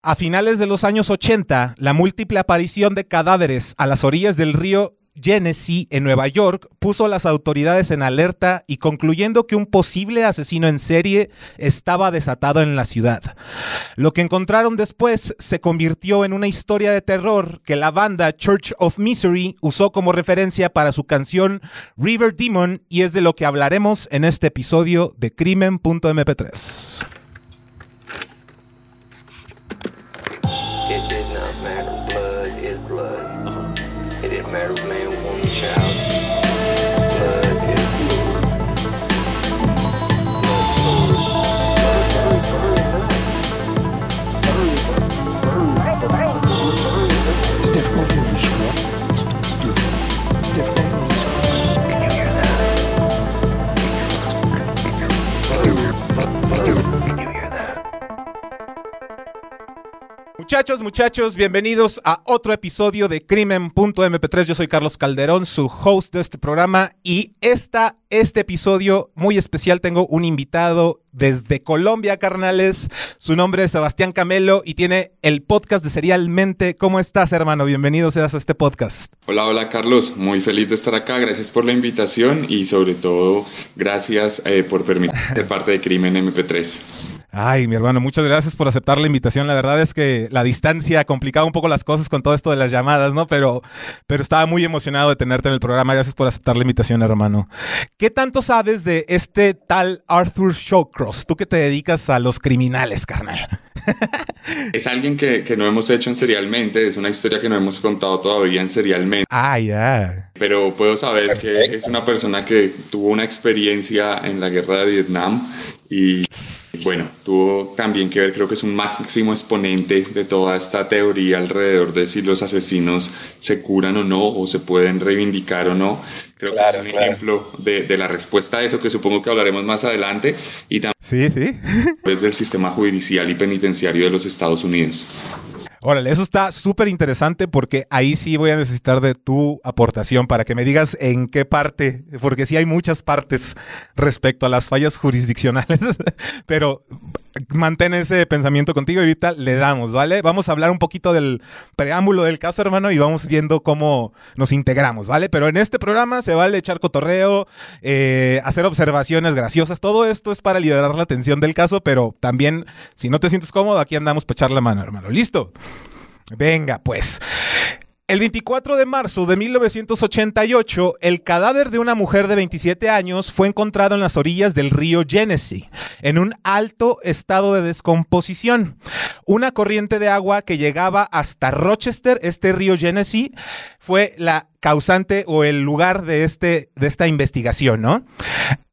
A finales de los años 80, la múltiple aparición de cadáveres a las orillas del río Genesee en Nueva York puso a las autoridades en alerta y concluyendo que un posible asesino en serie estaba desatado en la ciudad. Lo que encontraron después se convirtió en una historia de terror que la banda Church of Misery usó como referencia para su canción River Demon y es de lo que hablaremos en este episodio de Crimen.mp3. Mary Muchachos, muchachos, bienvenidos a otro episodio de Crimen.mp3. Yo soy Carlos Calderón, su host de este programa y esta, este episodio muy especial tengo un invitado desde Colombia, carnales. Su nombre es Sebastián Camelo y tiene el podcast de Serialmente. ¿Cómo estás, hermano? Bienvenido seas a este podcast. Hola, hola Carlos, muy feliz de estar acá, gracias por la invitación y sobre todo gracias eh, por permitir parte de Crimen MP3. Ay, mi hermano, muchas gracias por aceptar la invitación. La verdad es que la distancia complicaba un poco las cosas con todo esto de las llamadas, ¿no? Pero, pero estaba muy emocionado de tenerte en el programa. Gracias por aceptar la invitación, hermano. ¿Qué tanto sabes de este tal Arthur Shawcross? Tú que te dedicas a los criminales, carnal. Es alguien que, que no hemos hecho en serialmente, es una historia que no hemos contado todavía en serialmente, Ah, ya. Pero puedo saber que es una persona que tuvo una experiencia en la guerra de Vietnam y bueno, tuvo también que ver, creo que es un máximo exponente de toda esta teoría alrededor de si los asesinos se curan o no, o se pueden reivindicar o no. Creo que es un ejemplo de, de la respuesta a eso que supongo que hablaremos más adelante y también Sí, sí. es del sistema judicial y penitenciario de los Estados Unidos. Órale, eso está súper interesante porque ahí sí voy a necesitar de tu aportación para que me digas en qué parte, porque sí hay muchas partes respecto a las fallas jurisdiccionales, pero mantén ese pensamiento contigo y ahorita le damos, ¿vale? Vamos a hablar un poquito del preámbulo del caso, hermano, y vamos viendo cómo nos integramos, ¿vale? Pero en este programa se vale echar cotorreo, eh, hacer observaciones graciosas, todo esto es para liberar la atención del caso, pero también, si no te sientes cómodo, aquí andamos para echar la mano, hermano. ¿Listo? Venga, pues. El 24 de marzo de 1988, el cadáver de una mujer de 27 años fue encontrado en las orillas del río Genesee, en un alto estado de descomposición. Una corriente de agua que llegaba hasta Rochester, este río Genesee, fue la causante o el lugar de, este, de esta investigación, ¿no?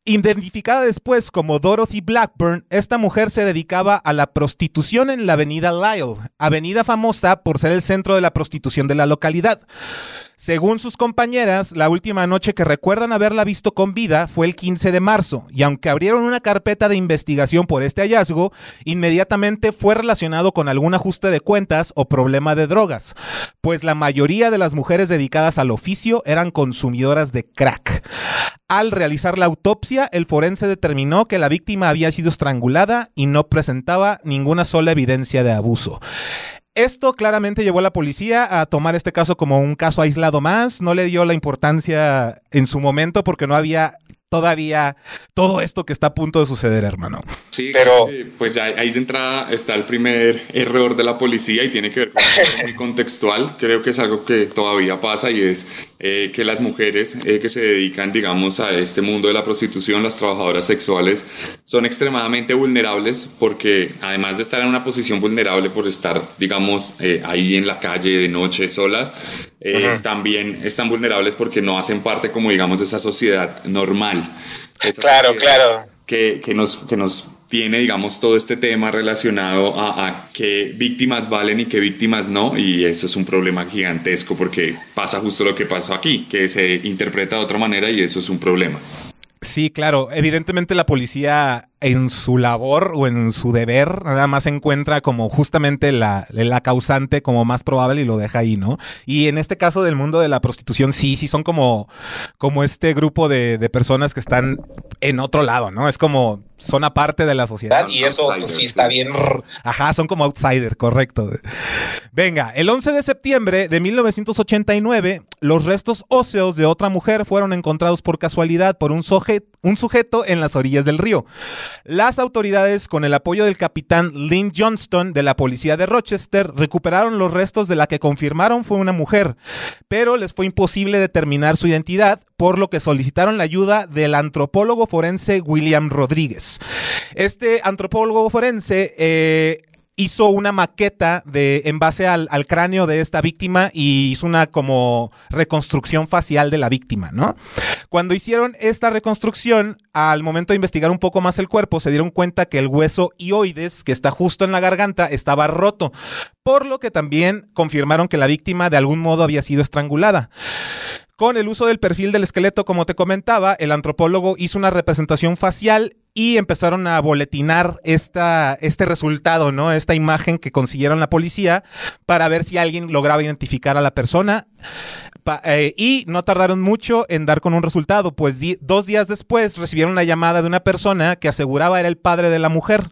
Identificada después como Dorothy Blackburn, esta mujer se dedicaba a la prostitución en la avenida Lyle, avenida famosa por ser el centro de la prostitución de la localidad. Según sus compañeras, la última noche que recuerdan haberla visto con vida fue el 15 de marzo, y aunque abrieron una carpeta de investigación por este hallazgo, inmediatamente fue relacionado con algún ajuste de cuentas o problema de drogas, pues la mayoría de las mujeres dedicadas al oficio eran consumidoras de crack. Al realizar la autopsia, el forense determinó que la víctima había sido estrangulada y no presentaba ninguna sola evidencia de abuso. Esto claramente llevó a la policía a tomar este caso como un caso aislado más, no le dio la importancia en su momento porque no había todavía todo esto que está a punto de suceder, hermano. Sí, Pero- pues ahí ahí de entrada está el primer error de la policía y tiene que ver con algo muy contextual. Creo que es algo que todavía pasa y es eh, que las mujeres eh, que se dedican, digamos, a este mundo de la prostitución, las trabajadoras sexuales, son extremadamente vulnerables porque además de estar en una posición vulnerable por estar, digamos, eh, ahí en la calle de noche solas, eh, también están vulnerables porque no hacen parte, como digamos, de esa sociedad normal. Esa Claro, claro. que, que nos, que nos tiene, digamos, todo este tema relacionado a, a qué víctimas valen y qué víctimas no, y eso es un problema gigantesco porque pasa justo lo que pasó aquí, que se interpreta de otra manera y eso es un problema. Sí, claro. Evidentemente la policía en su labor o en su deber, nada más encuentra como justamente la, la causante como más probable y lo deja ahí, ¿no? Y en este caso del mundo de la prostitución, sí, sí son como, como este grupo de, de personas que están en otro lado, ¿no? Es como son aparte de la sociedad. Y eso sí está bien. Ajá, son como outsider, correcto. Venga, el 11 de septiembre de 1989, los restos óseos de otra mujer fueron encontrados por casualidad por un, un sujeto en las orillas del río. Las autoridades, con el apoyo del capitán Lynn Johnston de la policía de Rochester, recuperaron los restos de la que confirmaron fue una mujer, pero les fue imposible determinar su identidad, por lo que solicitaron la ayuda del antropólogo forense William Rodríguez. Este antropólogo forense eh, hizo una maqueta de en base al, cráneo de esta víctima y hizo una como reconstrucción facial de la víctima, ¿no? Cuando hicieron esta reconstrucción, al momento de investigar un poco más el cuerpo, se dieron cuenta que el hueso ioides, que está justo en la garganta, estaba roto, por lo que también confirmaron que la víctima de algún modo había sido estrangulada. Con el uso del perfil del esqueleto, como te comentaba, el antropólogo hizo una representación facial y empezaron a boletinar esta, este resultado, ¿no? Esta imagen que consiguieron la policía para ver si alguien lograba identificar a la persona. Eh, y no tardaron mucho en dar con un resultado, pues dos días después recibieron una llamada de una persona que aseguraba era el padre de la mujer.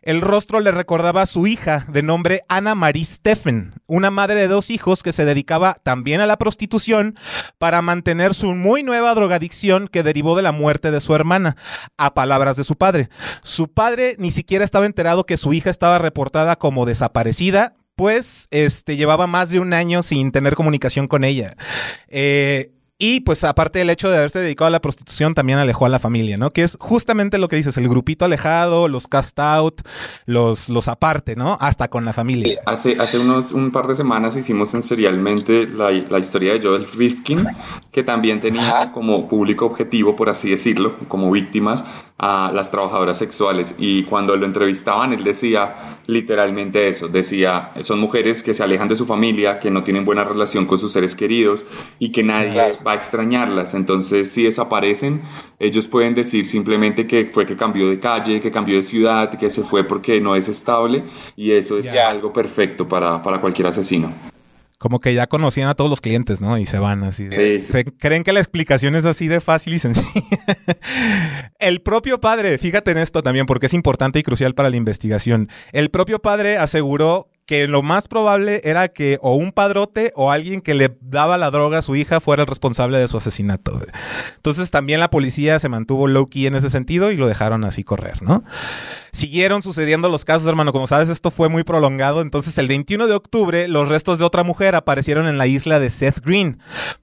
El rostro le recordaba a su hija de nombre Ana Marie Steffen, una madre de dos hijos que se dedicaba también a la prostitución para mantener su muy nueva drogadicción que derivó de la muerte de su hermana, a palabras de su padre. Su padre ni siquiera estaba enterado que su hija estaba reportada como desaparecida, pues este, llevaba más de un año sin tener comunicación con ella. Eh, y pues aparte del hecho de haberse dedicado a la prostitución, también alejó a la familia, ¿no? Que es justamente lo que dices, el grupito alejado, los cast out, los, los aparte, ¿no? Hasta con la familia. Hace, hace unos un par de semanas hicimos en Serialmente la, la historia de Joel Rifkin, que también tenía como público objetivo, por así decirlo, como víctimas, a las trabajadoras sexuales. Y cuando lo entrevistaban, él decía literalmente eso, decía, son mujeres que se alejan de su familia, que no tienen buena relación con sus seres queridos y que nadie va a extrañarlas. Entonces, si desaparecen, ellos pueden decir simplemente que fue que cambió de calle, que cambió de ciudad, que se fue porque no es estable y eso es algo perfecto para, para cualquier asesino como que ya conocían a todos los clientes, ¿no? Y se van así. Creen que la explicación es así de fácil y sencilla. el propio padre, fíjate en esto también, porque es importante y crucial para la investigación. El propio padre aseguró que lo más probable era que o un padrote o alguien que le daba la droga a su hija fuera el responsable de su asesinato. Entonces también la policía se mantuvo low key en ese sentido y lo dejaron así correr, ¿no? Siguieron sucediendo los casos, hermano. Como sabes, esto fue muy prolongado. Entonces, el 21 de octubre, los restos de otra mujer aparecieron en la isla de Seth Green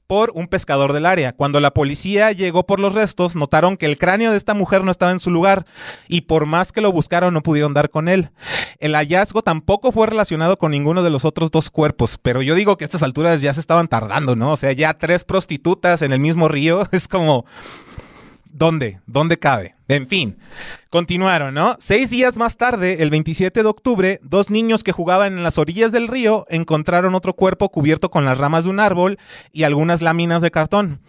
por un pescador del área. Cuando la policía llegó por los restos, notaron que el cráneo de esta mujer no estaba en su lugar y por más que lo buscaron, no pudieron dar con él. El hallazgo tampoco fue relacionado con ninguno de los otros dos cuerpos, pero yo digo que a estas alturas ya se estaban tardando, ¿no? O sea, ya tres prostitutas en el mismo río es como ¿Dónde? ¿Dónde cabe? En fin, continuaron, ¿no? Seis días más tarde, el 27 de octubre, dos niños que jugaban en las orillas del río encontraron otro cuerpo cubierto con las ramas de un árbol y algunas láminas de cartón.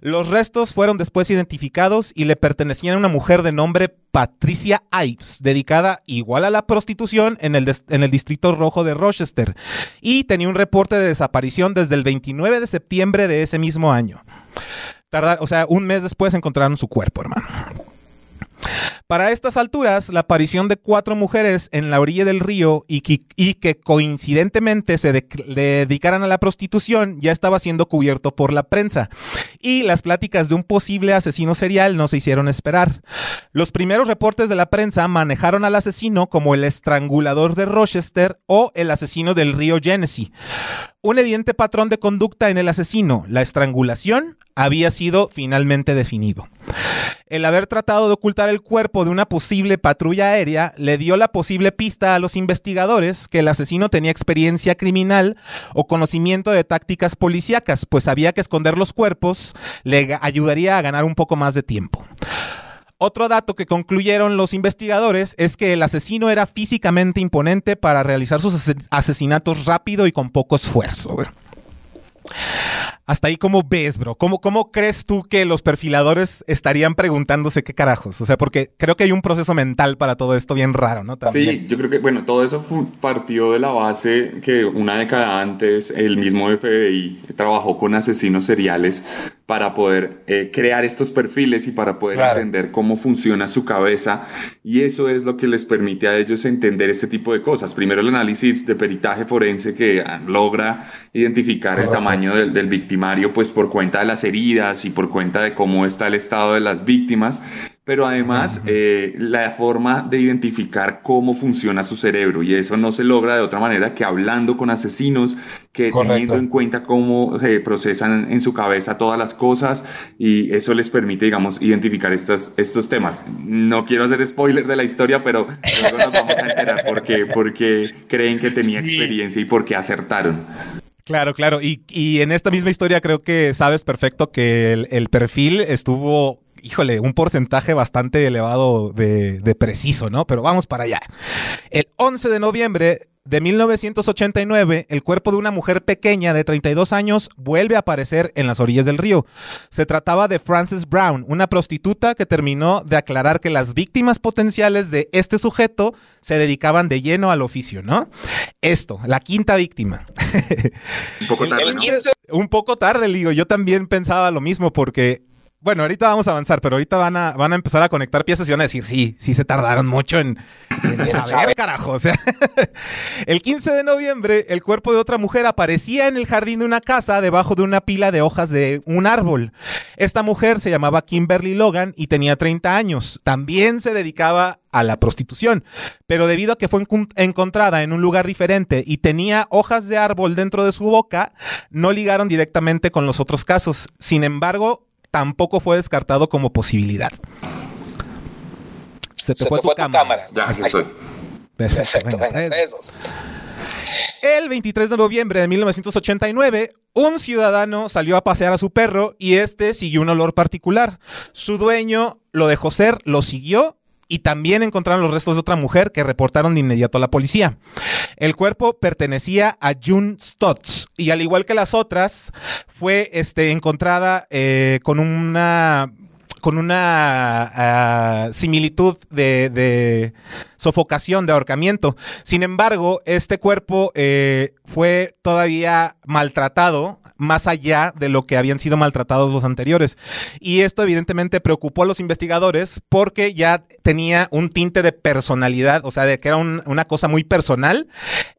Los restos fueron después identificados y le pertenecían a una mujer de nombre Patricia Ives, dedicada igual a la prostitución en el, distrito rojo de Rochester, y tenía un reporte de desaparición desde el 29 de septiembre de ese mismo año o sea, un mes después encontraron su cuerpo, hermano. Para estas alturas, la aparición de cuatro mujeres en la orilla del río y que, coincidentemente se dedicaran a la prostitución ya estaba siendo cubierto por la prensa. Y las pláticas de un posible asesino serial no se hicieron esperar. Los primeros reportes de la prensa manejaron al asesino como el estrangulador de Rochester o el asesino del río Genesee. Un evidente patrón de conducta en el asesino, la estrangulación, había sido finalmente definido. El haber tratado de ocultar el cuerpo de una posible patrulla aérea le dio la posible pista a los investigadores que el asesino tenía experiencia criminal o conocimiento de tácticas policíacas, pues sabía que esconder los cuerpos le ayudaría a ganar un poco más de tiempo. Otro dato que concluyeron los investigadores es que el asesino era físicamente imponente para realizar sus asesinatos rápido y con poco esfuerzo. Hasta ahí, ¿cómo ves, bro? ¿Cómo, ¿Cómo crees tú que los perfiladores estarían preguntándose qué carajos? O sea, porque creo que hay un proceso mental para todo esto bien raro, ¿no? Sí, yo creo que, bueno, todo eso partió de la base que una década antes el mismo FBI trabajó con asesinos seriales para poder eh, crear estos perfiles y para poder Claro. entender cómo funciona su cabeza y eso es lo que les permite a ellos entender este tipo de cosas. Primero el análisis de peritaje forense que ah, logra identificar el tamaño del, del victimario pues por cuenta de las heridas y por cuenta de cómo está el estado de las víctimas, pero además eh, la forma de identificar cómo funciona su cerebro y eso no se logra de otra manera que hablando con asesinos, que Correcto. teniendo en cuenta cómo se procesan en su cabeza todas las cosas y eso les permite, digamos, identificar estas, estos temas. No quiero hacer spoiler de la historia, pero luego nos vamos a enterar por qué, porque creen que tenía experiencia y por qué acertaron. Claro, claro. Y, y en esta misma historia creo que sabes perfecto que el, el perfil estuvo, híjole, un porcentaje bastante elevado de, de preciso, ¿no? Pero vamos para allá. El 11 de noviembre de 1989, el cuerpo de una mujer pequeña de 32 años vuelve a aparecer en las orillas del río. Se trataba de Frances Brown, una prostituta que terminó de aclarar que las víctimas potenciales de este sujeto se dedicaban de lleno al oficio, ¿no? Esto, la quinta víctima. Un poco tarde, el ¿no? 15 Un poco tarde, digo, yo también pensaba lo mismo porque, bueno, ahorita vamos a avanzar, pero ahorita van a, van a empezar a conectar piezas y van a decir, sí, sí se tardaron mucho en, en saber, carajo. O sea, el 15 de noviembre, el cuerpo de otra mujer aparecía en el jardín de una casa debajo de una pila de hojas de un árbol. Esta mujer se llamaba Kimberly Logan y tenía 30 años. También se dedicaba a la prostitución, pero debido a que fue encontrada en un lugar diferente y tenía hojas de árbol dentro de su boca, no ligaron directamente con los otros casos. Sin embargo, tampoco fue descartado como posibilidad. Se te se fue, te tu, fue tu cámara. cámara. Ya, Ahí aquí está. estoy. Perfecto. Perfecto, venga, venga, tres, dos. el 23 de noviembre de 1989, un ciudadano salió a pasear a su perro y este siguió un olor particular. Su dueño lo dejó ser, lo siguió y también encontraron los restos de otra mujer que reportaron de inmediato a la policía. El cuerpo pertenecía a June Stotts y al igual que las otras, fue este, encontrada eh, con una con una ah, similitud de, de sofocación, de ahorcamiento. Sin embargo, este cuerpo eh, fue todavía maltratado más allá de lo que habían sido maltratados los anteriores. Y esto evidentemente preocupó a los investigadores porque ya tenía un tinte de personalidad, o sea, de que era un- una cosa muy personal.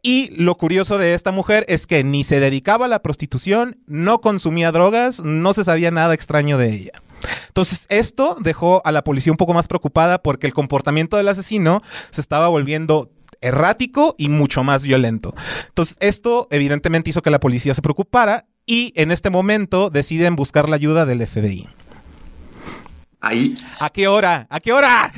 Y lo curioso de esta mujer es que ni se dedicaba a la prostitución, no consumía drogas, no se sabía nada extraño de ella. Entonces, esto dejó a la policía un poco más preocupada porque el comportamiento del asesino se estaba volviendo errático y mucho más violento. Entonces, esto evidentemente hizo que la policía se preocupara y en este momento deciden buscar la ayuda del FBI. Ahí, ¿A qué hora? ¿A qué hora?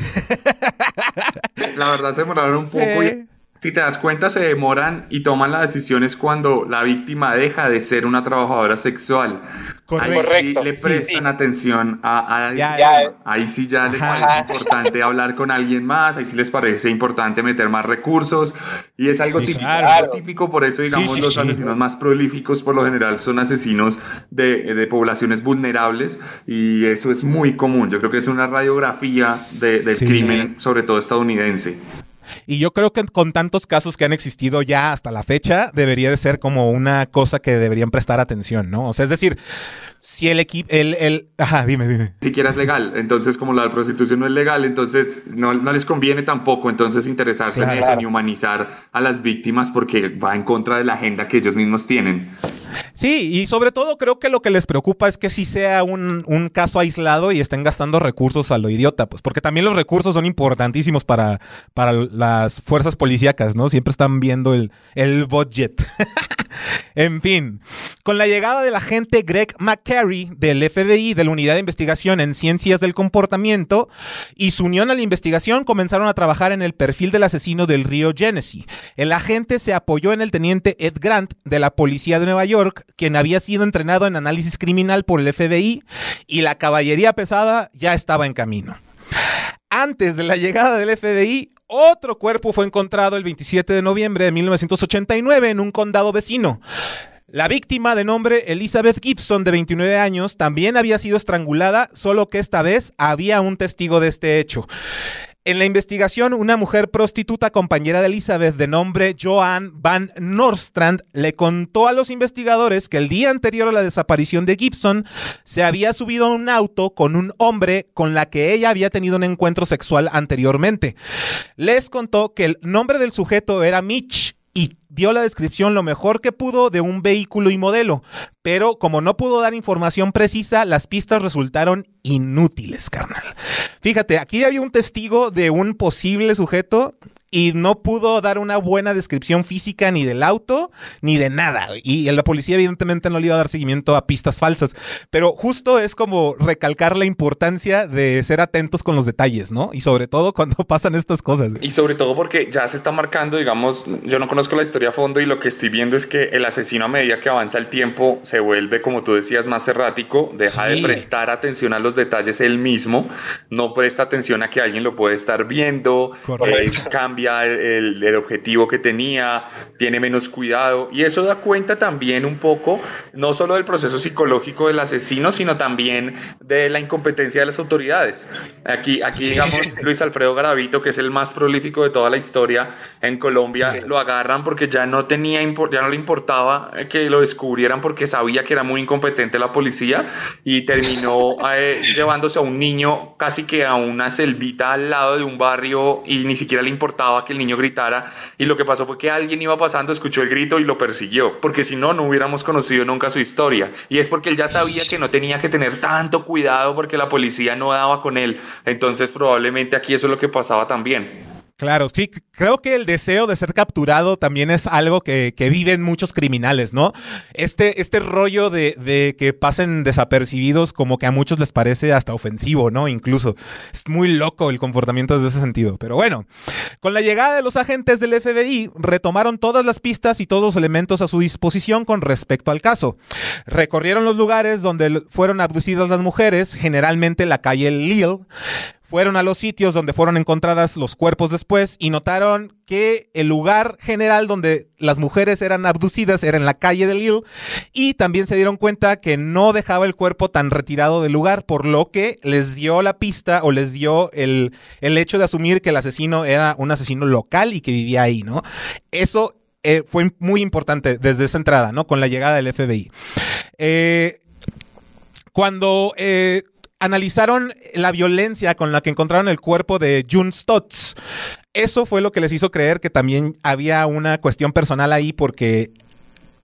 la verdad, se demoraron un poco. Sí. Si te das cuenta, se demoran y toman las decisiones cuando la víctima deja de ser una trabajadora sexual. Correcto. Ahí sí Correcto, le prestan sí. atención a, a Ya. Ahí sí ya les Ajá. parece importante hablar con alguien más, ahí sí les parece importante meter más recursos y es algo Sí, típico, claro. algo típico, por eso digamos sí, los sí. asesinos más prolíficos por lo general son asesinos de, de poblaciones vulnerables y eso es muy común. Yo creo que es una radiografía de- del Sí. crimen, sobre todo estadounidense. Y yo creo que con tantos casos que han existido ya hasta la fecha, debería de ser como una cosa que deberían prestar atención, ¿no? O sea, es decir, si el equipo, el, el, ajá, dime, dime. siquiera es legal. Entonces, como la prostitución no es legal, entonces no, no les conviene tampoco entonces interesarse en Claro. eso ni humanizar a las víctimas porque va en contra de la agenda que ellos mismos tienen. Sí, y sobre todo creo que lo que les preocupa es que sí sea un, un caso aislado y estén gastando recursos a lo idiota, pues porque también los recursos son importantísimos para, para las fuerzas policíacas, ¿no? Siempre están viendo el, el budget. en fin, con la llegada del agente Greg McCary del FBI, de la Unidad de Investigación en Ciencias del Comportamiento, y su unión a la investigación comenzaron a trabajar en el perfil del asesino del río Genesee. El agente se apoyó en el teniente Ed Grant de la Policía de Nueva York, quien había sido entrenado en análisis criminal por el FBI, y la caballería pesada ya estaba en camino. Antes de la llegada del FBI, otro cuerpo fue encontrado el 27 de noviembre de 1989 en un condado vecino. La víctima de nombre Elizabeth Gibson, de 29 años, también había sido estrangulada, solo que esta vez había un testigo de este hecho. En la investigación, una mujer prostituta compañera de Elizabeth de nombre Joan Van Norstrand le contó a los investigadores que el día anterior a la desaparición de Gibson se había subido a un auto con un hombre con la que ella había tenido un encuentro sexual anteriormente. Les contó que el nombre del sujeto era Mitch y dio la descripción lo mejor que pudo de un vehículo y modelo, pero como no pudo dar información precisa, las pistas resultaron inútiles, carnal. Fíjate, aquí había un testigo de un posible sujeto y no pudo dar una buena descripción física ni del auto ni de nada. Y la policía evidentemente no le iba a dar seguimiento a pistas falsas. Pero justo es como recalcar la importancia de ser atentos con los detalles, ¿no? Y sobre todo cuando pasan estas cosas. Y sobre todo porque ya se está marcando, digamos, yo no conozco la historia a fondo y lo que estoy viendo es que el asesino a medida que avanza el tiempo vuelve, como tú decías, más errático, deja Sí. de prestar atención a los detalles él mismo, no presta atención a que alguien lo puede estar viendo, eh, cambia el, el objetivo que tenía, tiene menos cuidado y eso da cuenta también un poco, no solo del proceso psicológico del asesino, sino también de la incompetencia de las autoridades. Aquí, aquí digamos, Luis Alfredo Garavito, que es el más prolífico de toda la historia en Colombia, lo agarran porque ya no tenía, ya no le importaba eh, que lo descubrieran porque sabía que era muy incompetente la policía y terminó eh, llevándose a un niño casi que a una selvita al lado de un barrio y ni siquiera le importaba que el niño gritara y lo que pasó fue que alguien iba pasando, escuchó el grito y lo persiguió, porque si no, no hubiéramos conocido nunca su historia. Y es porque él ya sabía que no tenía que tener tanto cuidado porque la policía no daba con él. Entonces probablemente aquí eso es lo que pasaba también. Claro, sí, creo que el deseo de ser capturado también es algo que, que viven muchos criminales, ¿no? Este, este rollo de, de que pasen desapercibidos como que a muchos les parece hasta ofensivo, ¿no? Incluso es muy loco el comportamiento desde ese sentido. Pero bueno, con la llegada de los agentes del FBI, retomaron todas las pistas y todos los elementos a su disposición con respecto al caso. Recorrieron los lugares donde fueron abducidas las mujeres, generalmente la calle Lille, fueron a los sitios donde fueron encontradas los cuerpos después y notaron que el lugar general donde las mujeres eran abducidas era en la calle de Lille y también se dieron cuenta que no dejaba el cuerpo tan retirado del lugar, por lo que les dio la pista o les dio el, el hecho de asumir que el asesino era un asesino local y que vivía ahí, ¿no? Eso eh, fue muy importante desde esa entrada, ¿no? Con la llegada del FBI. Eh, cuando eh, analizaron la violencia con la que encontraron el cuerpo de June Stotts, eso fue lo que les hizo creer que también había una cuestión personal ahí porque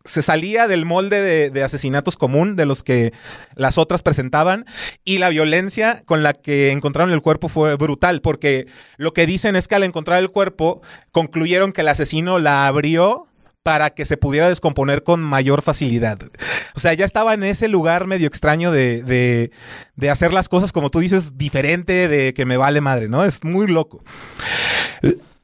se salía del molde de, de asesinatos común de los que las otras presentaban y la violencia con la que encontraron el cuerpo fue brutal porque lo que dicen es que al encontrar el cuerpo concluyeron que el asesino la abrió para que se pudiera descomponer con mayor facilidad. O sea, ya estaba en ese lugar medio extraño de, de, de hacer las cosas, como tú dices, diferente, de que me vale madre, ¿no? Es muy loco.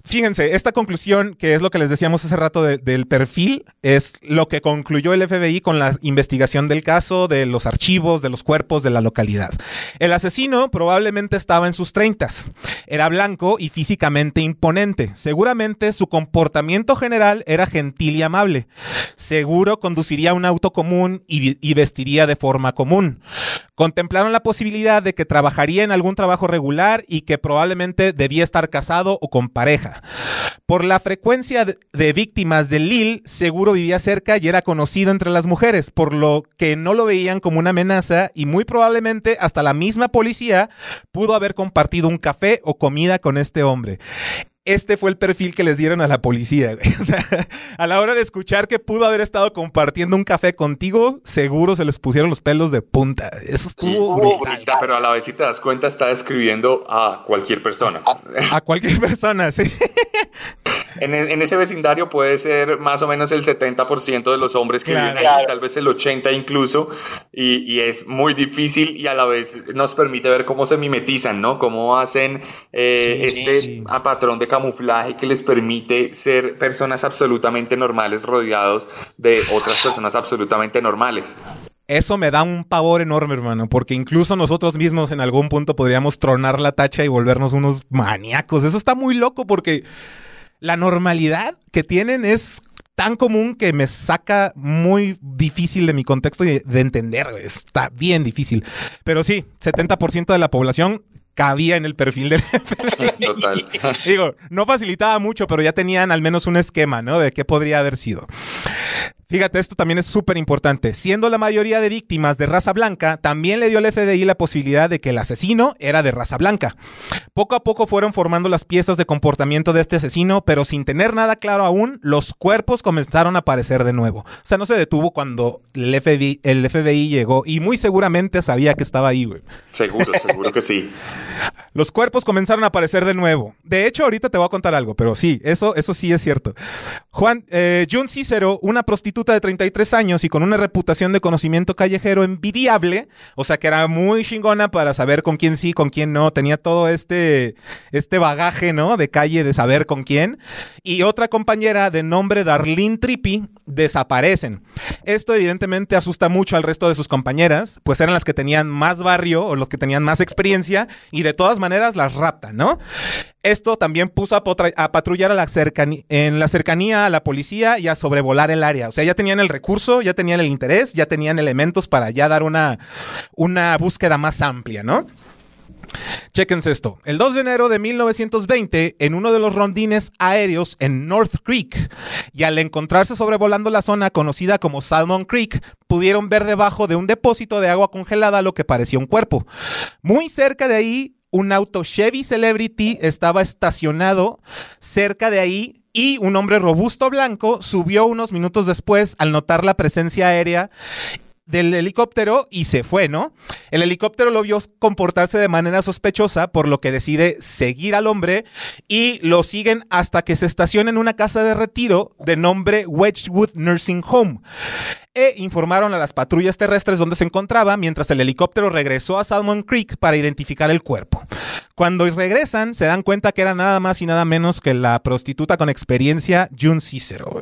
Fíjense, esta conclusión, que es lo que les decíamos hace rato de- del perfil, es lo que concluyó el FBI con la investigación del caso, de los archivos, de los cuerpos de la localidad. El asesino probablemente estaba en sus treintas. Era blanco y físicamente imponente. Seguramente su comportamiento general era gentil y amable. Seguro conduciría un auto común y, y vestiría de forma común. Contemplaron la posibilidad de que trabajaría en algún trabajo regular y que probablemente debía estar casado o con pareja. Por la frecuencia de, víctimas de Lil, seguro vivía cerca y era conocido entre las mujeres, por lo que no lo veían como una amenaza y muy probablemente hasta la misma policía pudo haber compartido un café o comida con este hombre. Este fue el perfil que les dieron a la policía. güey. O sea, a la hora de escuchar que pudo haber estado compartiendo un café contigo, seguro se les pusieron los pelos de punta. Eso estuvo brutal. Pero a la vez, si te das cuenta, está describiendo a cualquier persona. A cualquier persona, sí. En, e- en ese vecindario puede ser más o menos el 70% de los hombres que Claro. viven ahí, tal vez el 80% incluso, y, y es muy difícil y a la vez nos permite ver cómo se mimetizan, ¿no? Cómo hacen eh, Sí, este sí. a patrón de camuflaje que les permite ser personas absolutamente normales rodeados de otras personas absolutamente normales. Eso me da un pavor enorme, hermano, porque incluso nosotros mismos en algún punto podríamos tronar la tacha y volvernos unos maníacos. Eso está muy loco porque la normalidad que tienen es tan común que me saca muy difícil de mi contexto de, de entender. güey. Está bien difícil. Pero sí, 70% de la población cabía en el perfil del FBI. Total. Digo, no facilitaba mucho, pero ya tenían al menos un esquema, ¿no? De qué podría haber sido. Fíjate, esto también es súper importante. Siendo la mayoría de víctimas de raza blanca, también le dio al FBI la posibilidad de que el asesino era de raza blanca. Poco a poco fueron formando las piezas de comportamiento de este asesino, pero sin tener nada claro aún, los cuerpos comenzaron a aparecer de nuevo. O sea, no se detuvo cuando el FBI, el FBI llegó y muy seguramente sabía que estaba ahí, güey. Seguro, seguro que sí. Los cuerpos comenzaron a aparecer de nuevo. De hecho, ahorita te voy a contar algo, pero sí, eso, eso sí es cierto. Juan, eh, June Cicero, una prostituta de 33 años y con una reputación de conocimiento callejero envidiable, o sea que era muy chingona para saber con quién sí, con quién no, tenía todo este, este bagaje, ¿no? De calle de saber con quién. Y otra compañera de nombre Darlene Trippi desaparecen. Esto evidentemente asusta mucho al resto de sus compañeras, pues eran las que tenían más barrio o los que tenían más experiencia y de todas maneras las raptan, ¿no? Esto también puso a, patrullar en la cercanía a la policía y a sobrevolar el área. O sea, ya tenían el recurso, ya tenían el interés, ya tenían elementos para ya dar una, una búsqueda más amplia, ¿no? Chéquense esto. El 2 de enero de 1920, en uno de los rondines aéreos en North Creek, y al encontrarse sobrevolando la zona conocida como Salmon Creek, pudieron ver debajo de un depósito de agua congelada lo que parecía un cuerpo. Muy cerca de ahí, un auto Chevy Celebrity estaba estacionado cerca de ahí y un hombre robusto blanco subió unos minutos después al notar la presencia aérea del helicóptero y se fue, ¿no? El helicóptero lo vio comportarse de manera sospechosa, por lo que decide seguir al hombre y lo siguen hasta que se estaciona en una casa de retiro de nombre Wedgwood Nursing Home. E informaron a las patrullas terrestres donde se encontraba mientras el helicóptero regresó a Salmon Creek para identificar el cuerpo. Cuando regresan, se dan cuenta que era nada más y nada menos que la prostituta con experiencia June Cicero.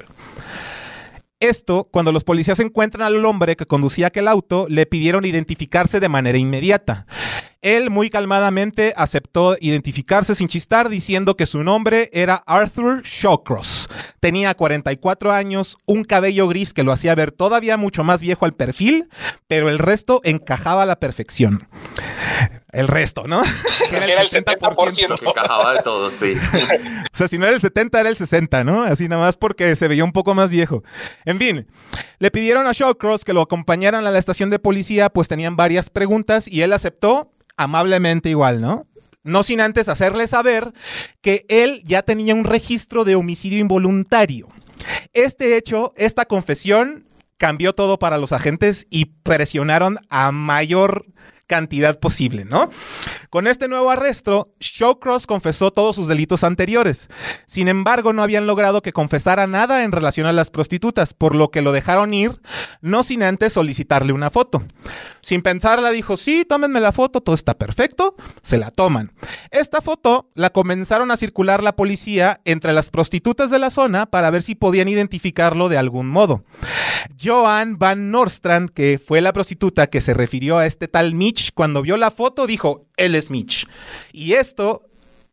Esto, cuando los policías encuentran al hombre que conducía aquel auto, le pidieron identificarse de manera inmediata. Él muy calmadamente aceptó identificarse sin chistar, diciendo que su nombre era Arthur Shawcross. Tenía 44 años, un cabello gris que lo hacía ver todavía mucho más viejo al perfil, pero el resto encajaba a la perfección. El resto, ¿no? Que era el 70%. Que encajaba de todo, sí. O sea, si no era el 70, era el 60, ¿no? Así nada más porque se veía un poco más viejo. En fin, le pidieron a Shawcross que lo acompañaran a la estación de policía, pues tenían varias preguntas y él aceptó amablemente igual, ¿no? No sin antes hacerle saber que él ya tenía un registro de homicidio involuntario. Este hecho, esta confesión, cambió todo para los agentes y presionaron a mayor cantidad posible, ¿no? Con este nuevo arresto, Shawcross confesó todos sus delitos anteriores. Sin embargo, no habían logrado que confesara nada en relación a las prostitutas, por lo que lo dejaron ir, no sin antes solicitarle una foto. Sin pensarla, dijo, sí, tómenme la foto, todo está perfecto, se la toman. Esta foto la comenzaron a circular la policía entre las prostitutas de la zona para ver si podían identificarlo de algún modo. Joan Van Nordstrand, que fue la prostituta que se refirió a este tal Mitch, cuando vio la foto dijo, él es Mitch. Y esto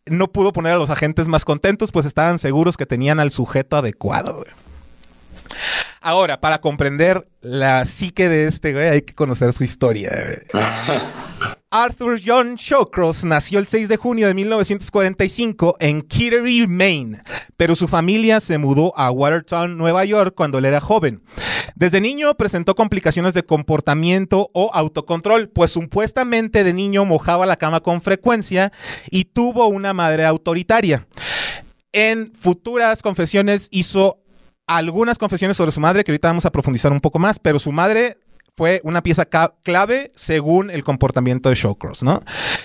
no pudo poner a los agentes más contentos, pues estaban seguros que tenían al sujeto adecuado. güey. Ahora, para comprender la psique de este güey, hay que conocer su historia. Arthur John Shawcross nació el 6 de junio de 1945 en Kittery, Maine, pero su familia se mudó a Watertown, Nueva York, cuando él era joven. Desde niño presentó complicaciones de comportamiento o autocontrol, pues supuestamente de niño mojaba la cama con frecuencia y tuvo una madre autoritaria. En futuras confesiones hizo algunas confesiones sobre su madre, que ahorita vamos a profundizar un poco más, pero su madre fue una pieza clave según el comportamiento de Shawcross, ¿no?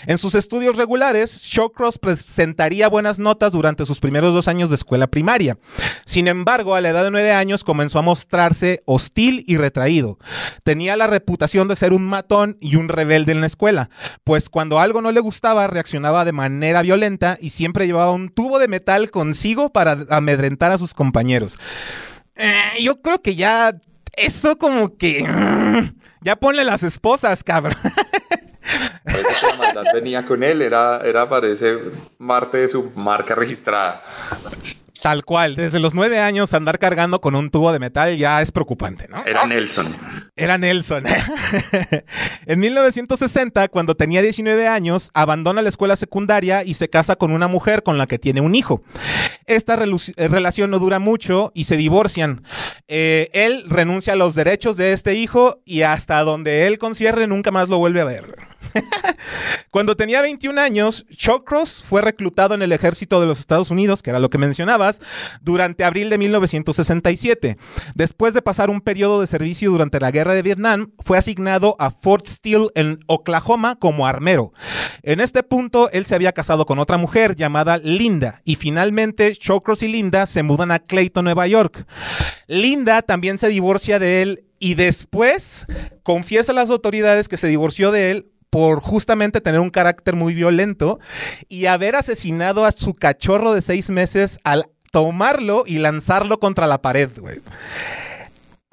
En sus estudios regulares, Shawcross presentaría buenas notas durante sus primeros dos años de escuela primaria. Sin embargo, a la edad de nueve años comenzó a mostrarse hostil y retraído. Tenía la reputación de ser un matón y un rebelde en la escuela, pues cuando algo no le gustaba reaccionaba de manera violenta y siempre llevaba un tubo de metal consigo para amedrentar a sus compañeros. Eh, yo creo que ya eso como que mm, ya ponle las esposas, cabrón. Parece que la maldad venía con él, era, era parece parte de su marca registrada. Tal cual, desde los nueve años andar cargando con un tubo de metal ya es preocupante, ¿no? Era Nelson. Era Nelson. en 1960, cuando tenía 19 años, abandona la escuela secundaria y se casa con una mujer con la que tiene un hijo. Esta eh, relación no dura mucho y se divorcian. Eh, él renuncia a los derechos de este hijo y hasta donde él concierne nunca más lo vuelve a ver. Cuando tenía 21 años, Shawcross fue reclutado en el ejército de los Estados Unidos, que era lo que mencionabas, durante abril de 1967. Después de pasar un periodo de servicio durante la guerra de Vietnam, fue asignado a Fort Steele en Oklahoma como armero. En este punto, él se había casado con otra mujer llamada Linda y finalmente Shawcross y Linda se mudan a Clayton, Nueva York. Linda también se divorcia de él y después confiesa a las autoridades que se divorció de él por justamente tener un carácter muy violento y haber asesinado a su cachorro de seis meses al tomarlo y lanzarlo contra la pared, güey.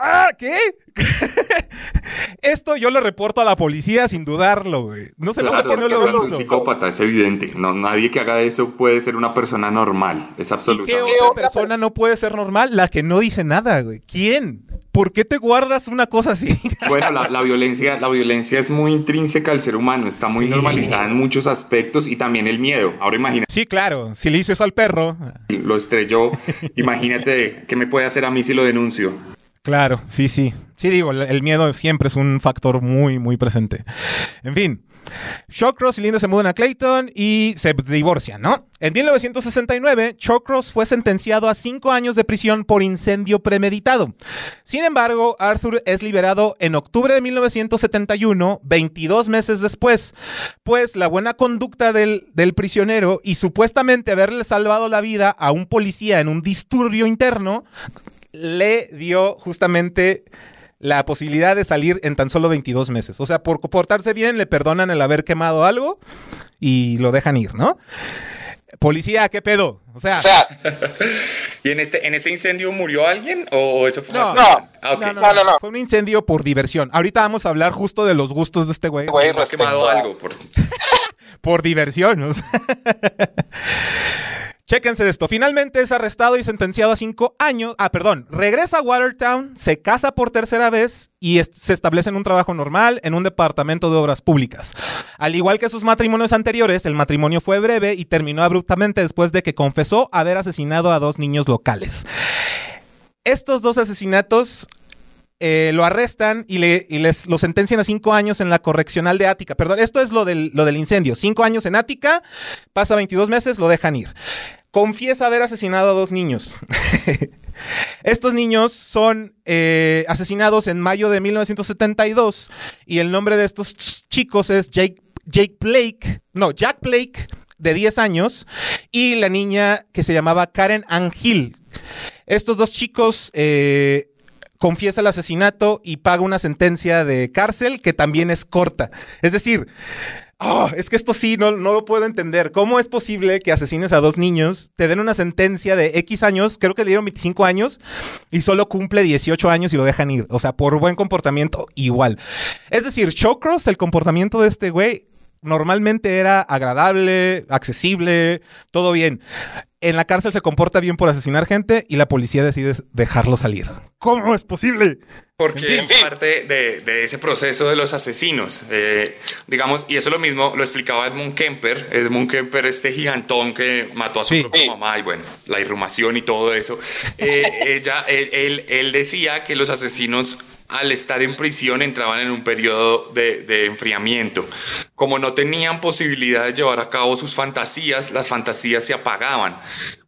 Ah, ¿qué? Esto yo lo reporto a la policía sin dudarlo, güey. No sé Claro, no lo es un hizo. psicópata, es evidente. No, nadie que haga eso puede ser una persona normal. Es ¿Y qué absolutamente. otra persona no puede ser normal? La que no dice nada, güey. ¿Quién? ¿Por qué te guardas una cosa así? Bueno, la, la violencia, la violencia es muy intrínseca al ser humano, está muy Sí. normalizada en muchos aspectos y también el miedo. Ahora imagínate, sí, claro. Si le hizo eso al perro. lo estrelló. Imagínate qué me puede hacer a mí si lo denuncio. Claro, sí, sí. Sí, digo, el- miedo siempre es un factor muy, muy presente. En fin. Shawcross y Linda se mudan a Clayton y se divorcian, ¿no? En 1969, Shawcross fue sentenciado a cinco años de prisión por incendio premeditado. Sin embargo, Arthur es liberado en octubre de 1971, 22 meses después, pues la buena conducta del, del prisionero y supuestamente haberle salvado la vida a un policía en un disturbio interno le dio justamente la posibilidad de salir en tan solo 22 meses. O sea, por portarse bien le perdonan el haber quemado algo y lo dejan ir, ¿no? Policía, ¿qué pedo? O sea, O sea, ¿Y en este, en este incendio murió alguien o, eso fue No. Ah, no, no, no, no, no. fue un incendio por diversión. Ahorita vamos a hablar justo de los gustos de este güey. güey, quemado algo. Por... Por diversión. o sea. Chéquense esto. Finalmente es arrestado y sentenciado a cinco años. Ah, perdón. Regresa a Watertown, se casa por tercera vez y se establece en un trabajo normal en un departamento de obras públicas. Al igual que sus matrimonios anteriores, el matrimonio fue breve y terminó abruptamente después de que confesó haber asesinado a dos niños locales. Estos dos asesinatos eh, lo arrestan y, le, y les lo sentencian a cinco años en la correccional de Ática. Perdón, esto es lo del, lo del incendio. Cinco años en Ática, pasa 22 meses, lo dejan ir. Confiesa haber asesinado a dos niños. Estos niños son eh, asesinados en mayo de 1972 y el nombre de estos ch- chicos es Jake, Blake, no, Jack Blake, de 10 años, y la niña que se llamaba Karen Angel. Estos dos chicos eh, confiesa el asesinato y paga una sentencia de cárcel que también es corta. Es decir, oh, es que esto sí, no, no lo puedo entender. ¿Cómo es posible que asesines a dos niños, te den una sentencia de X años, creo que le dieron 25 años, y solo cumple 18 años y lo dejan ir? O sea, por buen comportamiento, igual. Es decir, Showcross, el comportamiento de este güey, normalmente era agradable, accesible, todo bien. En la cárcel se comporta bien por asesinar gente y la policía decide dejarlo salir. ¿Cómo es posible? Porque es parte de, de ese proceso de los asesinos. Eh, digamos, y eso lo mismo lo explicaba Edmund Kemper. Edmund Kemper, este gigantón que mató a su Sí. propia mamá y bueno, la irrumación y todo eso. Eh, ella, él, él- él decía que los asesinos al estar en prisión entraban en un periodo de, de enfriamiento. Como no tenían posibilidad de llevar a cabo sus fantasías, las fantasías se apagaban.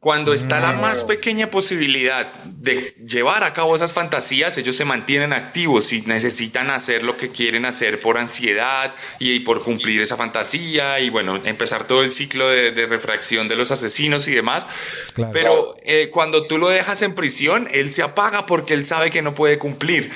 Cuando está la más pequeña posibilidad de llevar a cabo esas fantasías, ellos se mantienen activos y necesitan hacer lo que quieren hacer por ansiedad y, por cumplir esa fantasía y bueno, empezar todo el ciclo de, de refracción de los asesinos y demás. Claro. Pero eh, cuando tú lo dejas en prisión, él se apaga porque él sabe que no puede cumplir.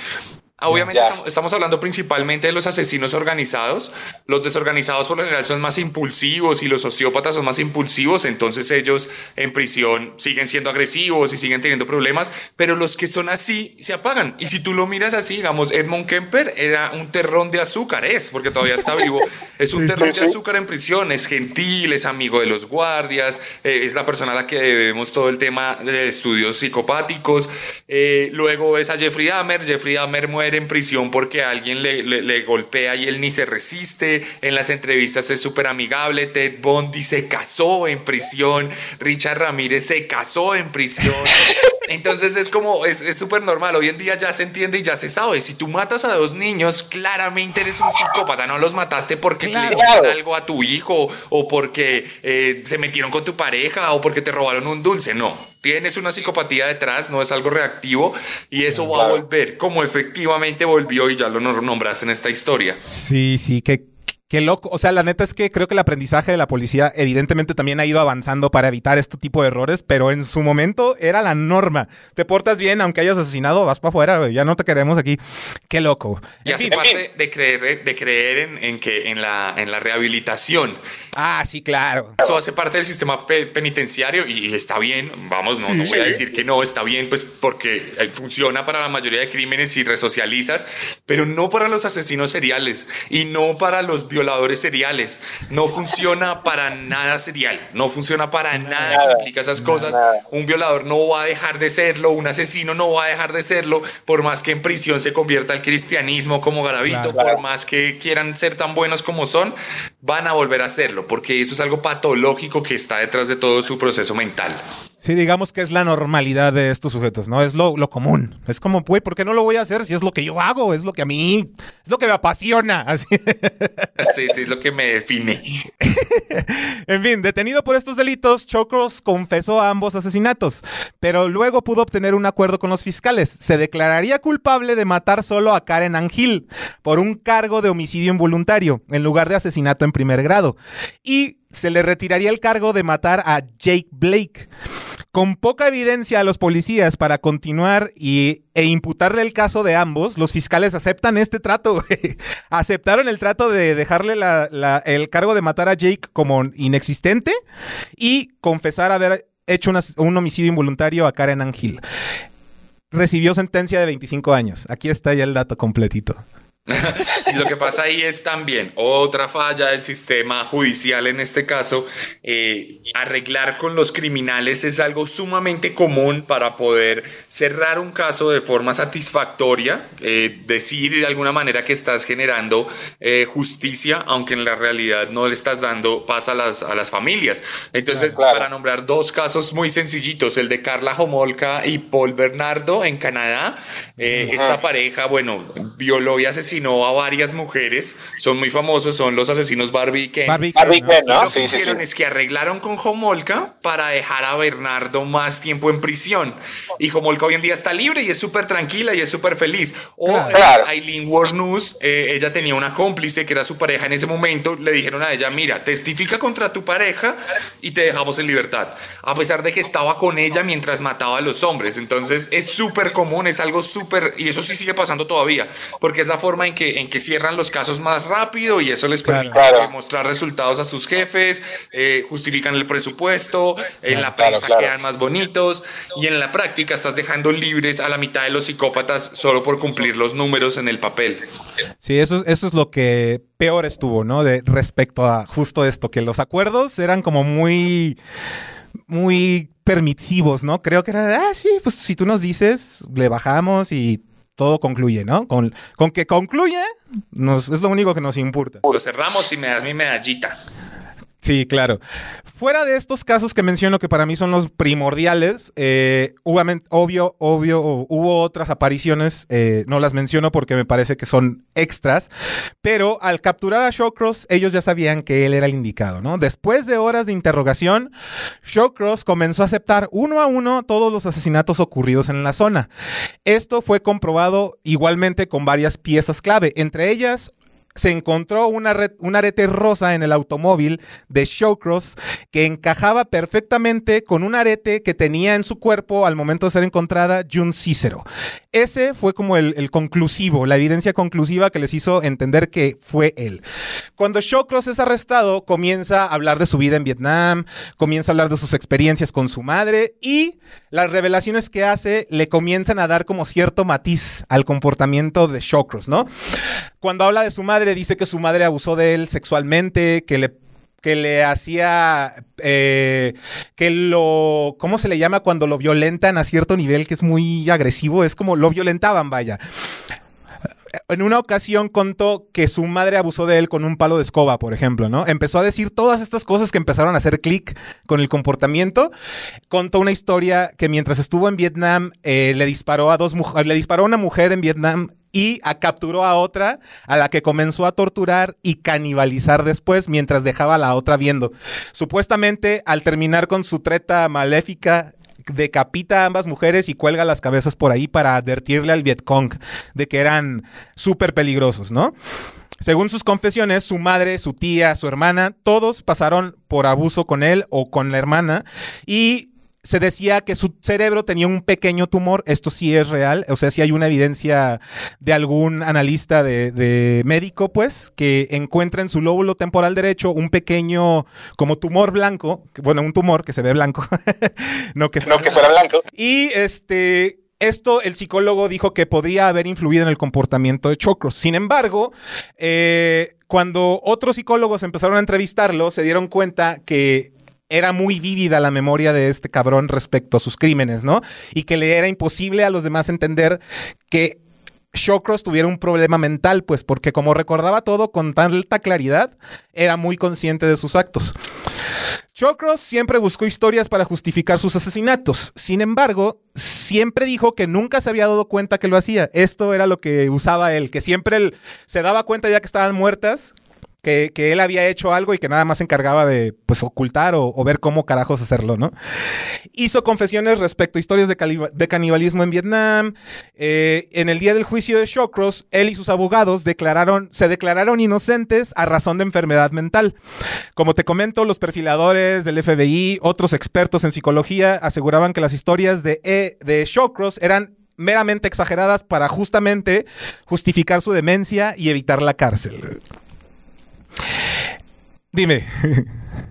Obviamente Ya. estamos, hablando principalmente de los asesinos organizados. Los desorganizados por lo general son más impulsivos y los sociópatas son más impulsivos, entonces ellos en prisión siguen siendo agresivos y siguen teniendo problemas, pero los que son así se apagan. Y si tú lo miras así, digamos, Edmund Kemper era un terrón de azúcar, es, porque todavía está vivo, es un terrón de azúcar en prisión, es gentil, es amigo de los guardias, eh, es la persona a la que debemos todo el tema de estudios psicopáticos. Eh, luego ves a Jeffrey Dahmer, Jeffrey Dahmer muere en prisión porque alguien le, le- le golpea y él ni se resiste. En las entrevistas es súper amigable. Ted Bundy se casó en prisión. Richard Ramírez se casó en prisión. Entonces es como, es súper normal. Hoy en día ya se entiende y ya se sabe. Si tú matas a dos niños, claramente eres un psicópata. No los mataste porque Claro. le hicieron algo a tu hijo o porque eh, se metieron con tu pareja o porque te robaron un dulce. No. Tienes una psicopatía detrás, no es algo reactivo y eso va a volver como efectivamente volvió y ya lo nom- nombraste en esta historia. Sí, sí, qué, qué loco. O sea, la neta es que creo que el aprendizaje de la policía evidentemente también ha ido avanzando para evitar este tipo de errores, pero en su momento era la norma. Te portas bien, aunque hayas asesinado, vas para afuera, ya no te queremos aquí. Qué loco. Y En hace fin. parte de creer, de creer en, en que en la, en la rehabilitación. Ah, sí, claro. Eso hace parte del sistema pe- penitenciario y está bien, vamos, no, no voy a decir que no, está bien, pues porque eh, funciona para la mayoría de crímenes y resocializas, pero no para los asesinos seriales y no para los violadores seriales. No funciona para nada serial, no funciona para nada, que Nada, implica esas cosas. nada. Un violador no va a dejar de serlo, un asesino no va a dejar de serlo, por más que en prisión se convierta al cristianismo como Garavito, Claro. por más que quieran ser tan buenos como son, van a volver a hacerlo, porque eso es algo patológico que está detrás de todo su proceso mental. Sí, digamos que es la normalidad de estos sujetos, ¿no? Es lo, lo común. Es como, güey, ¿por qué no lo voy a hacer si es lo que yo hago? Es lo que a mí, es lo que me apasiona. Así. Sí, sí, es lo que me define. En fin, detenido por estos delitos, Chocros confesó a ambos asesinatos, pero luego pudo obtener un acuerdo con los fiscales. Se declararía culpable de matar solo a Karen Angil por un cargo de homicidio involuntario en lugar de asesinato en primer grado. Y se le retiraría el cargo de matar a Jake Blake. Con poca evidencia a los policías para continuar y, e imputarle el caso de ambos, los fiscales aceptan este trato. Aceptaron el trato de dejarle el cargo de matar a Jake como inexistente y confesar haber hecho un homicidio involuntario a Karen Angel. Recibió sentencia de 25 años. Aquí está ya el dato completito. Y lo que pasa ahí es también otra falla del sistema judicial en este caso. eh, arreglar con los criminales es algo sumamente común para poder cerrar un caso de forma satisfactoria, eh, decir de alguna manera que estás generando eh, justicia, aunque en la realidad no le estás dando paz a las, a las familias. Entonces, Claro. para nombrar dos casos muy sencillitos, el de Carla Homolka y Paul Bernardo en Canadá, eh, esta pareja, bueno, violó y asesinó a varias mujeres, son muy famosos, son los asesinos Barbie y Ken. Barbie, Barbie ¿no? Ken, ¿no? lo Sí, que sí, hicieron sí. es que arreglaron con Homolka para dejar a Bernardo más tiempo en prisión. Y Homolka hoy en día está libre y es súper tranquila y es súper feliz. O Claro. eh, Claro. Aileen Warnus, eh, ella tenía una cómplice que era su pareja en ese momento. Le dijeron a ella: Mira, testifica contra tu pareja y te dejamos en libertad. A pesar de que estaba con ella mientras mataba a los hombres. Entonces es súper común, es algo súper. Y eso sí sigue pasando todavía. Porque es la forma en que, en que cierran los casos más rápido y eso les permite Claro. eh, mostrar resultados a sus jefes, eh, justifican el presupuesto, en la Claro, prensa claro. quedan más bonitos y en la práctica estás dejando libres a la mitad de los psicópatas solo por cumplir los números en el papel. Sí, eso, eso es lo que peor estuvo, ¿no? De respecto a justo esto, que los acuerdos eran como muy, muy permisivos, ¿no? Creo que era, ah, sí, pues si tú nos dices, le bajamos y todo concluye, ¿no? Con, con que concluye, nos, es lo único que nos importa. Lo cerramos y me das mi medallita. Sí, claro. Fuera de estos casos que menciono que para mí son los primordiales, eh, obvio, obvio, hubo otras apariciones, eh, no las menciono porque me parece que son extras, pero al capturar a Shawcross, ellos ya sabían que él era el indicado, ¿no? Después de horas de interrogación, Shawcross comenzó a aceptar uno a uno todos los asesinatos ocurridos en la zona. Esto fue comprobado igualmente con varias piezas clave, entre ellas se encontró una un arete rosa en el automóvil de Shawcross que encajaba perfectamente con un arete que tenía en su cuerpo al momento de ser encontrada June Cicero. Ese fue como el, el conclusivo, la evidencia conclusiva que les hizo entender que fue él. Cuando Shawcross es arrestado, comienza a hablar de su vida en Vietnam, comienza a hablar de sus experiencias con su madre y las revelaciones que hace le comienzan a dar como cierto matiz al comportamiento de Shawcross, ¿no? Cuando habla de su madre, dice que su madre abusó de él sexualmente, que le que le hacía eh, que lo ¿cómo se le llama cuando lo violentan a cierto nivel que es muy agresivo? Es como lo violentaban, vaya. En una ocasión contó que su madre abusó de él con un palo de escoba, por ejemplo, ¿no? Empezó a decir todas estas cosas que empezaron a hacer clic con el comportamiento. Contó una historia que mientras estuvo en Vietnam eh, le disparó a dos mujeres, le disparó a una mujer en Vietnam y a- capturó a otra a la que comenzó a torturar y canibalizar después mientras dejaba a la otra viendo. Supuestamente al terminar con su treta maléfica decapita a ambas mujeres y cuelga las cabezas por ahí para advertirle al Vietcong de que eran súper peligrosos, ¿no? Según sus confesiones, su madre, su tía, su hermana, todos pasaron por abuso con él o con la hermana y se decía que su cerebro tenía un pequeño tumor, esto sí es real, o sea, sí hay una evidencia de algún analista de, de médico, pues, que encuentra en su lóbulo temporal derecho un pequeño como tumor blanco, bueno, un tumor que se ve blanco, no que No que fuera blanco. y este, esto el psicólogo dijo que podría haber influido en el comportamiento de Chocros. Sin embargo, eh, cuando otros psicólogos empezaron a entrevistarlo, se dieron cuenta que era muy vívida la memoria de este cabrón respecto a sus crímenes, ¿no? Y que le era imposible a los demás entender que Shawcross tuviera un problema mental, pues porque como recordaba todo con tanta claridad, era muy consciente de sus actos. Shawcross siempre buscó historias para justificar sus asesinatos. Sin embargo, siempre dijo que nunca se había dado cuenta que lo hacía. Esto era lo que usaba él, que siempre él se daba cuenta ya que estaban muertas, que, él había hecho algo y que nada más se encargaba de pues ocultar o, ver cómo carajos hacerlo, ¿no? Hizo confesiones respecto a historias de, canibalismo en Vietnam. Eh, en el día del juicio de Shawcross, él y sus abogados declararon, se declararon inocentes a razón de enfermedad mental. Como te comento, los perfiladores del FBI, otros expertos en psicología, aseguraban que las historias de, E- de eran meramente exageradas para justamente justificar su demencia y evitar la cárcel. Dime.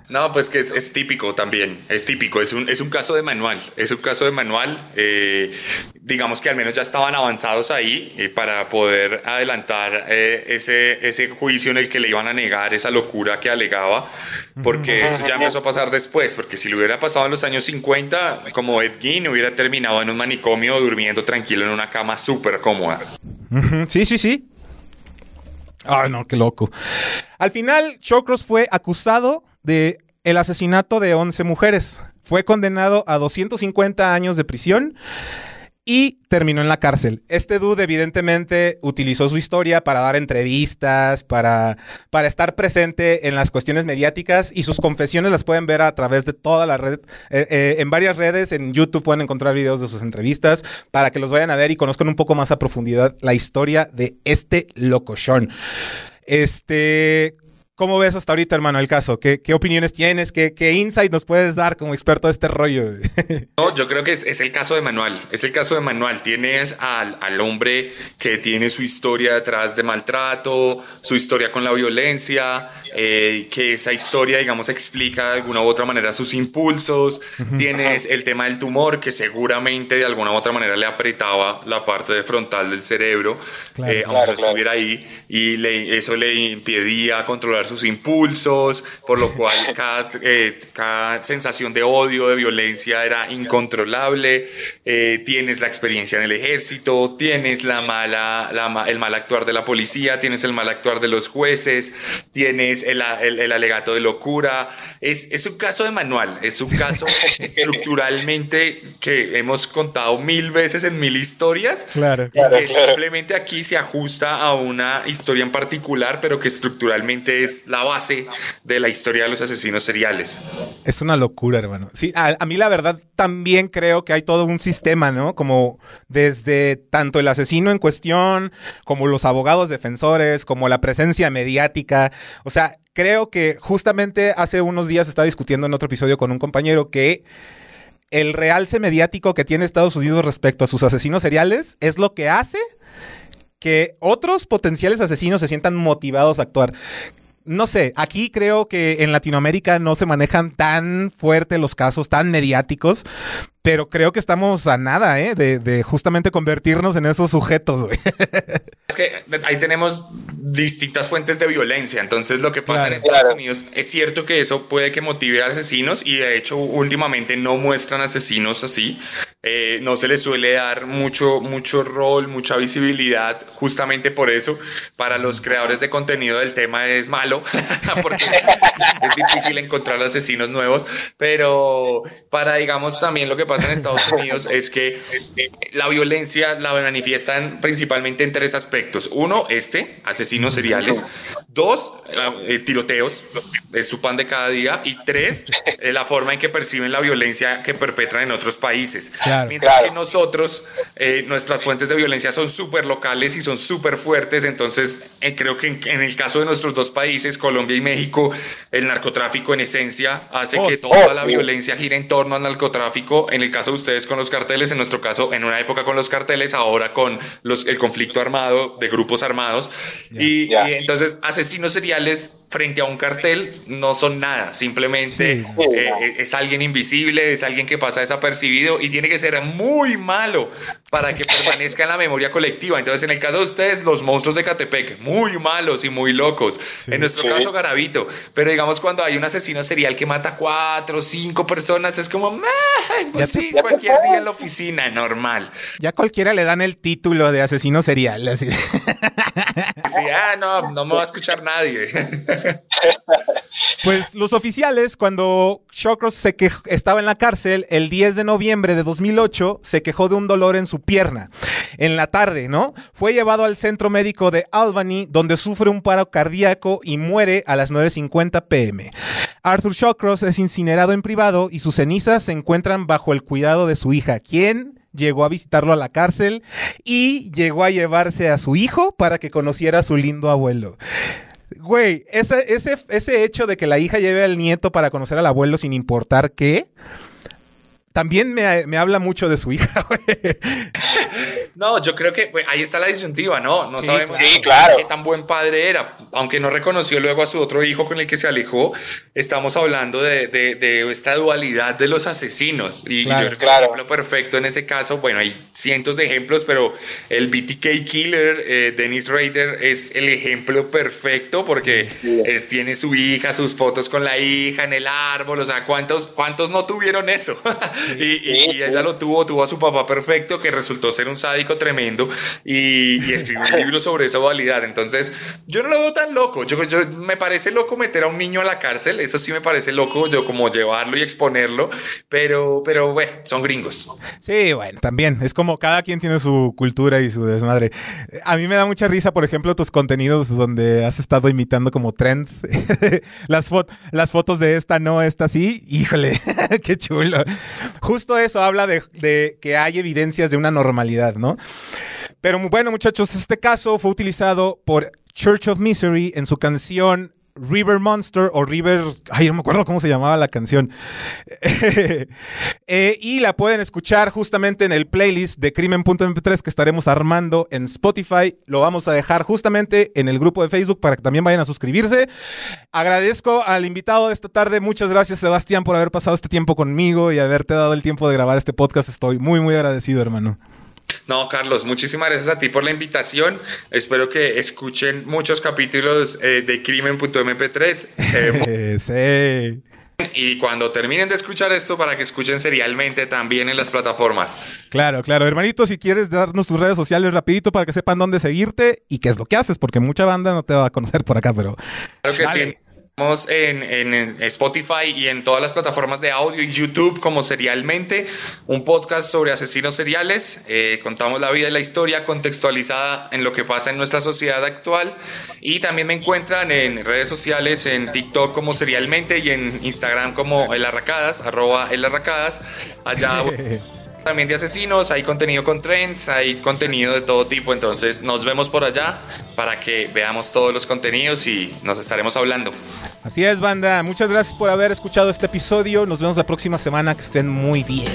No, pues que es, es típico también, es típico, es un, es un caso de manual, es un caso de manual, eh, digamos que al menos ya estaban avanzados ahí eh, para poder adelantar eh, ese, ese juicio en el que le iban a negar esa locura que alegaba, porque eso ya empezó a pasar después, porque si lo hubiera pasado en los años 50, como Ed Gein hubiera terminado en un manicomio durmiendo tranquilo en una cama súper cómoda. Sí, sí, sí. Ay, no, qué loco. Al final, Chocros fue acusado de el asesinato de 11 mujeres. Fue condenado a 250 años de prisión y terminó en la cárcel. Este dude evidentemente utilizó su historia para dar entrevistas, para, para estar presente en las cuestiones mediáticas y sus confesiones las pueden ver a través de toda la red, eh, eh, en varias redes, en YouTube pueden encontrar videos de sus entrevistas para que los vayan a ver y conozcan un poco más a profundidad la historia de este locochón. Este... ¿Cómo ves hasta ahorita, hermano, el caso? ¿Qué, qué opiniones tienes? ¿Qué, ¿Qué insight nos puedes dar como experto de este rollo? No, yo creo que es, es el caso de Manuel. Es el caso de Manuel. Tienes al, al hombre que tiene su historia detrás de maltrato, su historia con la violencia, eh, que esa historia, digamos, explica de alguna u otra manera sus impulsos. Tienes el tema del tumor, que seguramente de alguna u otra manera le apretaba la parte de frontal del cerebro, Claro. eh, aunque Claro, no claro. estuviera ahí, y le- eso le impedía controlar sus impulsos, por lo cual cada, eh, cada sensación de odio, de violencia era incontrolable. Eh, tienes la experiencia en el ejército, tienes la mala, la el mal actuar de la policía, tienes el mal actuar de los jueces, tienes el, a- el- el alegato de locura. Es, es un caso de manual, es un caso estructuralmente que hemos contado mil veces en mil historias. Claro. Y Claro, que claro. simplemente aquí se ajusta a una historia en particular, pero que estructuralmente es la base de la historia de los asesinos seriales. Es una locura, hermano. Sí, a, mí la verdad también creo que hay todo un sistema, ¿no? Como desde tanto el asesino en cuestión, como los abogados defensores, como la presencia mediática. O sea, creo que justamente hace unos días estaba discutiendo en otro episodio con un compañero que el realce mediático que tiene Estados Unidos respecto a sus asesinos seriales es lo que hace que otros potenciales asesinos se sientan motivados a actuar. No sé, aquí creo que en Latinoamérica no se manejan tan fuerte los casos, tan mediáticos, pero creo que estamos a nada, ¿eh? De, de justamente convertirnos en esos sujetos, güey. Es que ahí tenemos distintas fuentes de violencia. Entonces, lo que pasa Claro. en Estados Claro. Unidos es cierto que eso puede que motive a asesinos y de hecho, últimamente no muestran asesinos así. Eh, no se les suele dar mucho, mucho rol, mucha visibilidad, justamente por eso. Para los creadores de contenido del tema es malo, porque es difícil encontrar asesinos nuevos. Pero para, digamos, también lo que pasa en Estados Unidos es que la violencia la manifiestan principalmente en tres aspectos. Uno, este, asesinos seriales. Dos, eh, tiroteos, es su pan de cada día. Y tres, eh, la forma en que perciben la violencia que perpetran en otros países. Claro. Mientras Claro. que nosotros, eh, nuestras fuentes de violencia son súper locales y son súper fuertes. Entonces, eh, creo que en, en el caso de nuestros dos países, Colombia y México, el narcotráfico en esencia hace Oh, que toda oh, la oh. violencia gire en torno al narcotráfico. En el caso de ustedes con los carteles, en nuestro caso, en una época con los carteles, ahora con los, el conflicto armado de grupos armados. Y, Ya. y entonces, asesinos seriales frente a un cartel no son nada. Simplemente Sí. eh, eh, es alguien invisible, es alguien que pasa desapercibido y tiene que ser muy malo para que permanezca en la memoria colectiva. Entonces, en el caso de ustedes, los monstruos de Catepec, muy malos y muy locos. En nuestro Sí. caso, Garavito. Pero digamos, cuando hay un asesino serial que mata cuatro o cinco personas, es como, "Ah, pues sí, te cualquier fue". día en la oficina, normal. Ya cualquiera le dan el título de asesino serial. así. Sí, ah, no, no me va a escuchar nadie. Pues los oficiales, cuando Shawcross se quej- estaba en la cárcel, el 10 de noviembre de 2008, se quejó de un dolor en su pierna. En la tarde, ¿no? Fue llevado al centro médico de Albany, donde sufre un paro cardíaco y muere a las 9.50 pm. Arthur Shawcross es incinerado en privado y sus cenizas se encuentran bajo el cuidado de su hija, quien llegó a visitarlo a la cárcel y llegó a llevarse a su hijo para que conociera a su lindo abuelo. Güey, ese, ese, ese hecho de que la hija lleve al nieto para conocer al abuelo sin importar qué, también me, me habla mucho de su hija, güey. No, yo creo que pues, ahí está la disyuntiva, ¿no? No Sí, sabemos sí, claro. qué tan buen padre era. Aunque no reconoció luego a su otro hijo con el que se alejó, estamos hablando de, de- de esta dualidad de los asesinos. Y, y Claro. yo creo que Claro. el ejemplo perfecto en ese caso, bueno, hay cientos de ejemplos, pero el BTK Killer, eh, Dennis Rader, es el ejemplo perfecto porque es- tiene su hija, sus fotos con la hija en el árbol, o sea, ¿cuántos, cuántos no tuvieron eso? y, y- y ella lo tuvo, tuvo a su papá perfecto que resultó ser un sádico tremendo y, y escribió un libro sobre esa dualidad. Entonces, yo no lo veo tan loco. Yo, yo me parece loco meter a un niño a la cárcel. Eso sí me parece loco, yo como llevarlo y exponerlo. Pero, pero bueno, son gringos. Sí, bueno, también. Es como cada quien tiene su cultura y su desmadre. A mí me da mucha risa, por ejemplo, tus contenidos donde has estado imitando como trends. las, fo- las fotos de esta no, esta sí. Híjole, qué chulo. Justo eso habla de, que hay evidencias de una normalidad, ¿no? Pero bueno, muchachos, este caso fue utilizado por Church of Misery en su canción River Monster o River. Ay, no me acuerdo cómo se llamaba la canción. Eh, y la pueden escuchar justamente en el playlist de Crimen.mp3 que estaremos armando en Spotify. Lo vamos a dejar justamente en el grupo de Facebook para que también vayan a suscribirse. Agradezco al invitado de esta tarde. Muchas gracias, Sebastián, por haber pasado este tiempo conmigo y haberte dado el tiempo de grabar este podcast. Estoy muy, muy agradecido, hermano. No, Carlos, muchísimas gracias a ti por la invitación. Espero que escuchen muchos capítulos eh, de Crimen.mp3. Se sí. Y cuando terminen de escuchar esto, para que escuchen serialmente también en las plataformas. Claro, claro. Hermanito, si quieres darnos tus redes sociales rapidito para que sepan dónde seguirte y qué es lo que haces, porque mucha banda no te va a conocer por acá, pero... Claro que Dale. sí. En- en Spotify y en todas las plataformas de audio y YouTube como Serialmente, un podcast sobre asesinos seriales. Eh, contamos la vida y la historia contextualizada en lo que pasa en nuestra sociedad actual. Y también me encuentran en redes sociales, en TikTok como Serialmente y en Instagram como El Arracadas, arroba El Arracadas. Allá también de asesinos, hay contenido con trends, hay contenido de todo tipo, entonces nos vemos por allá para que veamos todos los contenidos y nos estaremos hablando. Así es, banda. Muchas gracias por haber escuchado este episodio. Nos vemos la próxima semana. Que estén muy bien.